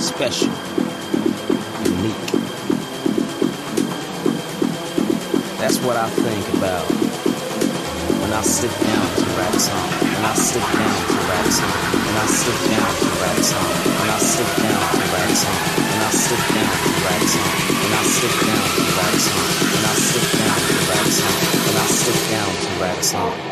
special, unique. That's what I think about when I sit down to a song. When I sit down to a song. When I sit down to a song. When I sit down to a song. When I sit down to a song. When I sit down to a song. When I sit down to a song. When I sit down to a song.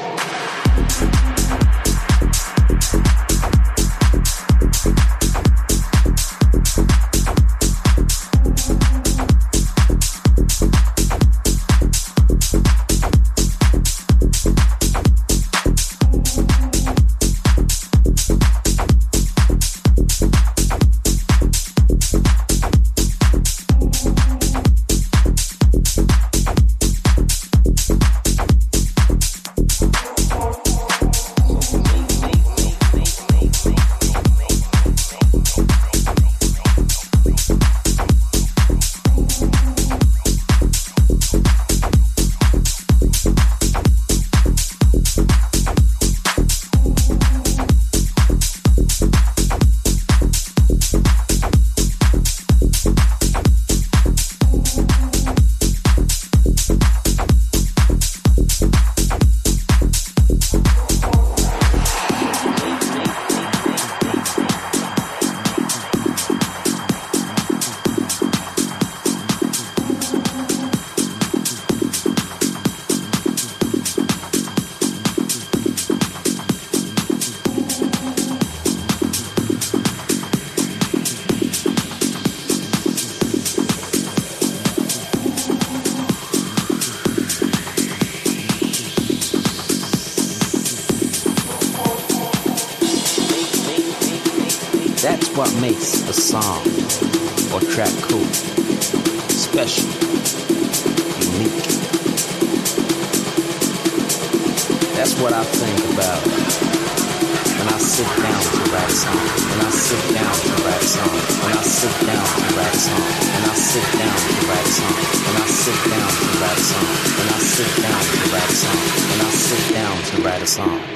what makes a song or track cool, special, unique. That's what I think about when I sit down to write a song. When I sit down to write a song. When I sit down to write a song. When I sit down to write a song. When I sit down to write a song. When I sit down to write a song. When I sit down to write a song.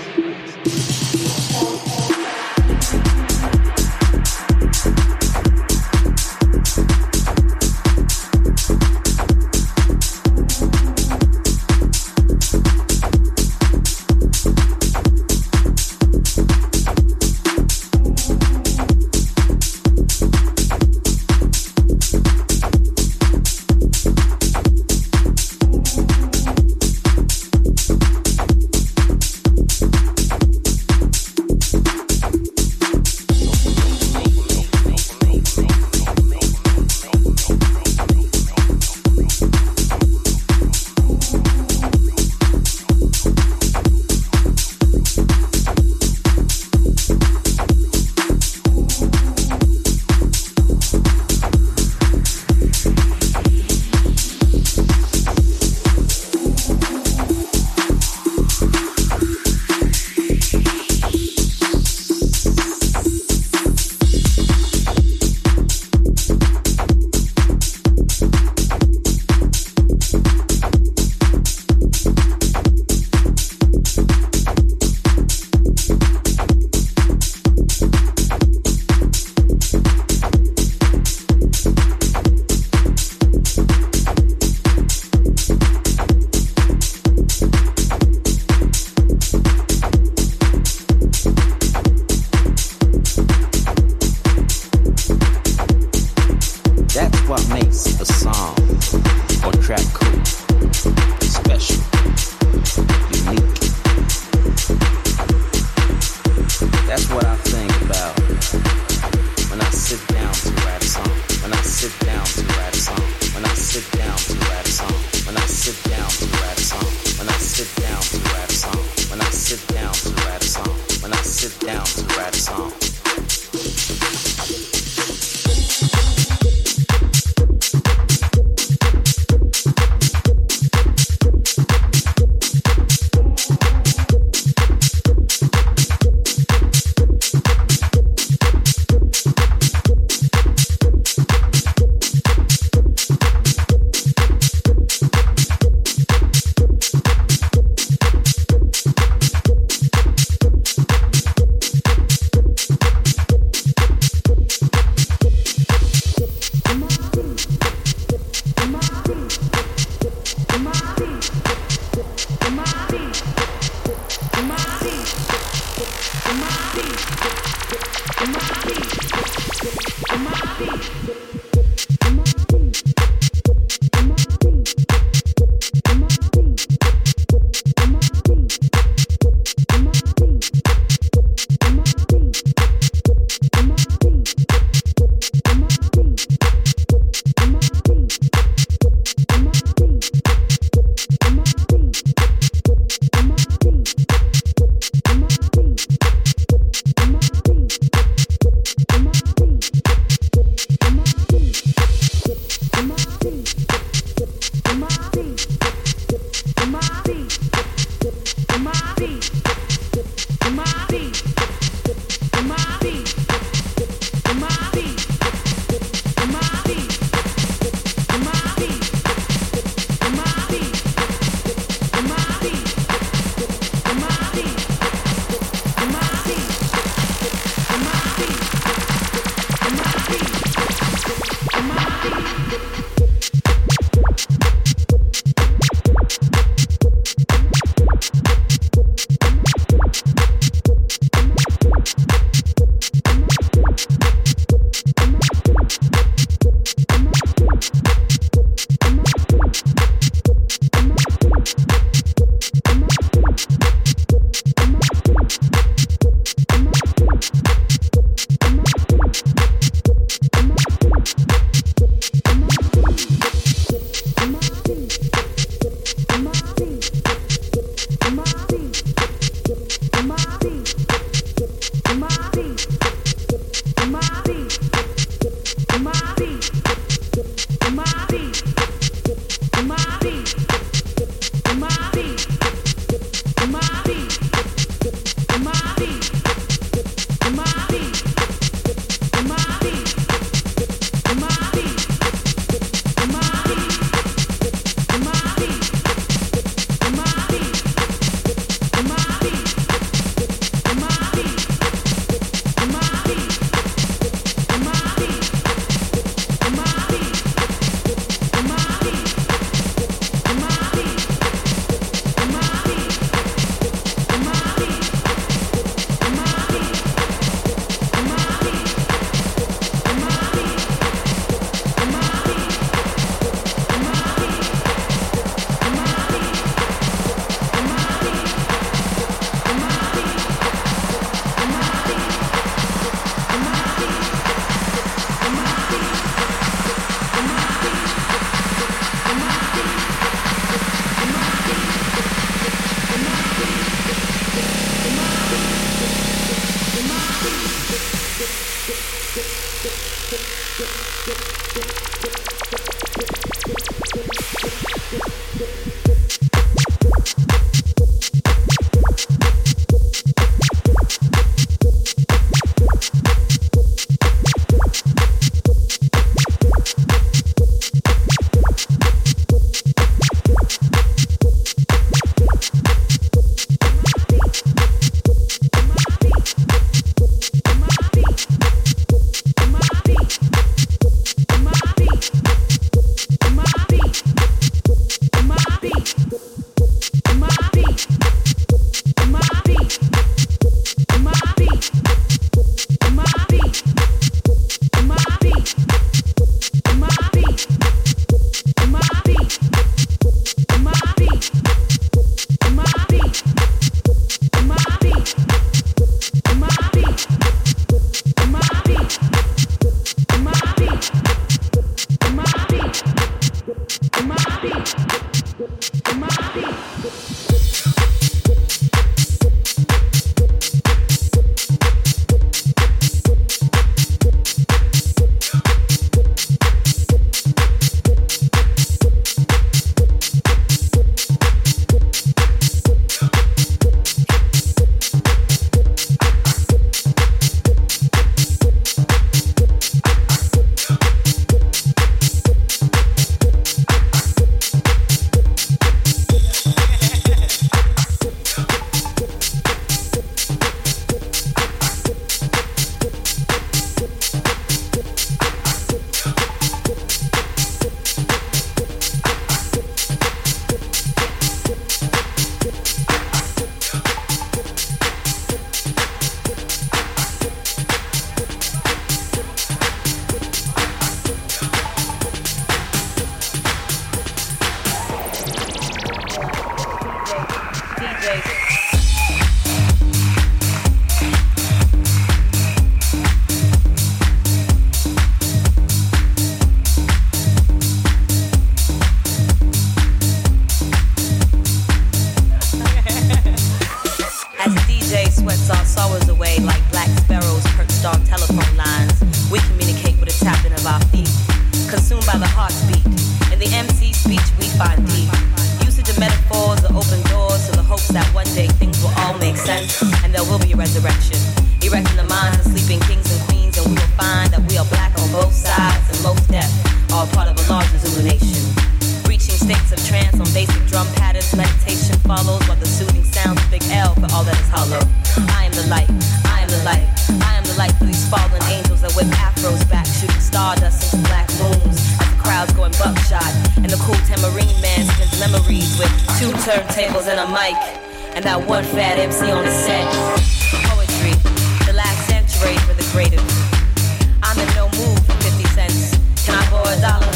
I'm in no mood for 50 cents. Can I borrow a dollar?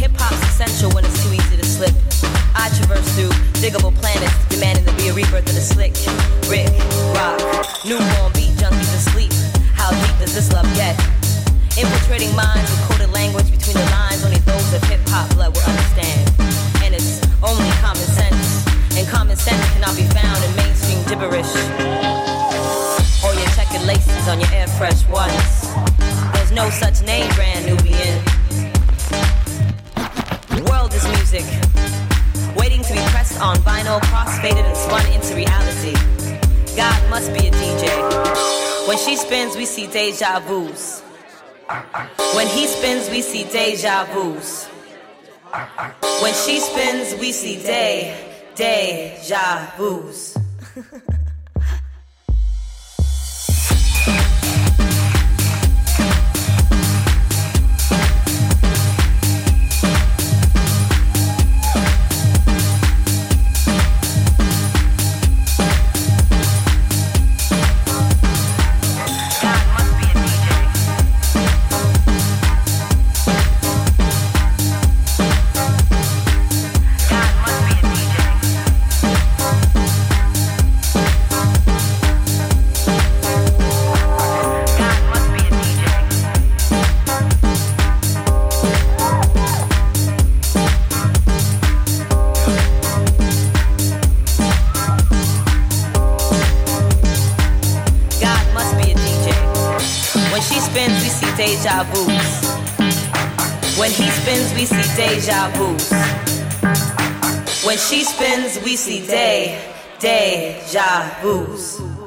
Hip hop's essential when it's too easy to slip. I traverse through Digable Planets, demanding to be a rebirth of the slick. Rick, rock, newborn beat junkies asleep. How deep does this love get? Infiltrating minds with coded language between the lines, only those of hip hop blood will understand. And it's only common sense. And common sense cannot be found in mainstream gibberish. Or your checkered laces on your air fresh ones. There's no such name, brand Nubian. World is music, waiting to be pressed on vinyl, crossfaded and spun into reality. God must be a DJ. When she spins, we see deja vu's. When he spins, we see deja vu's. When she spins, we see day, deja vu's. we see day, day, deja vu's.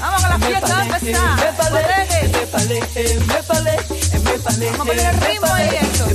Vamos con la fiesta, empezá. Vamos a poner el ritmo ahí, eso.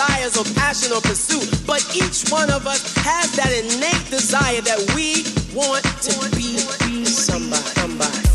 desires or passion or pursuit, but each one of us has that innate desire that we want to be somebody. somebody.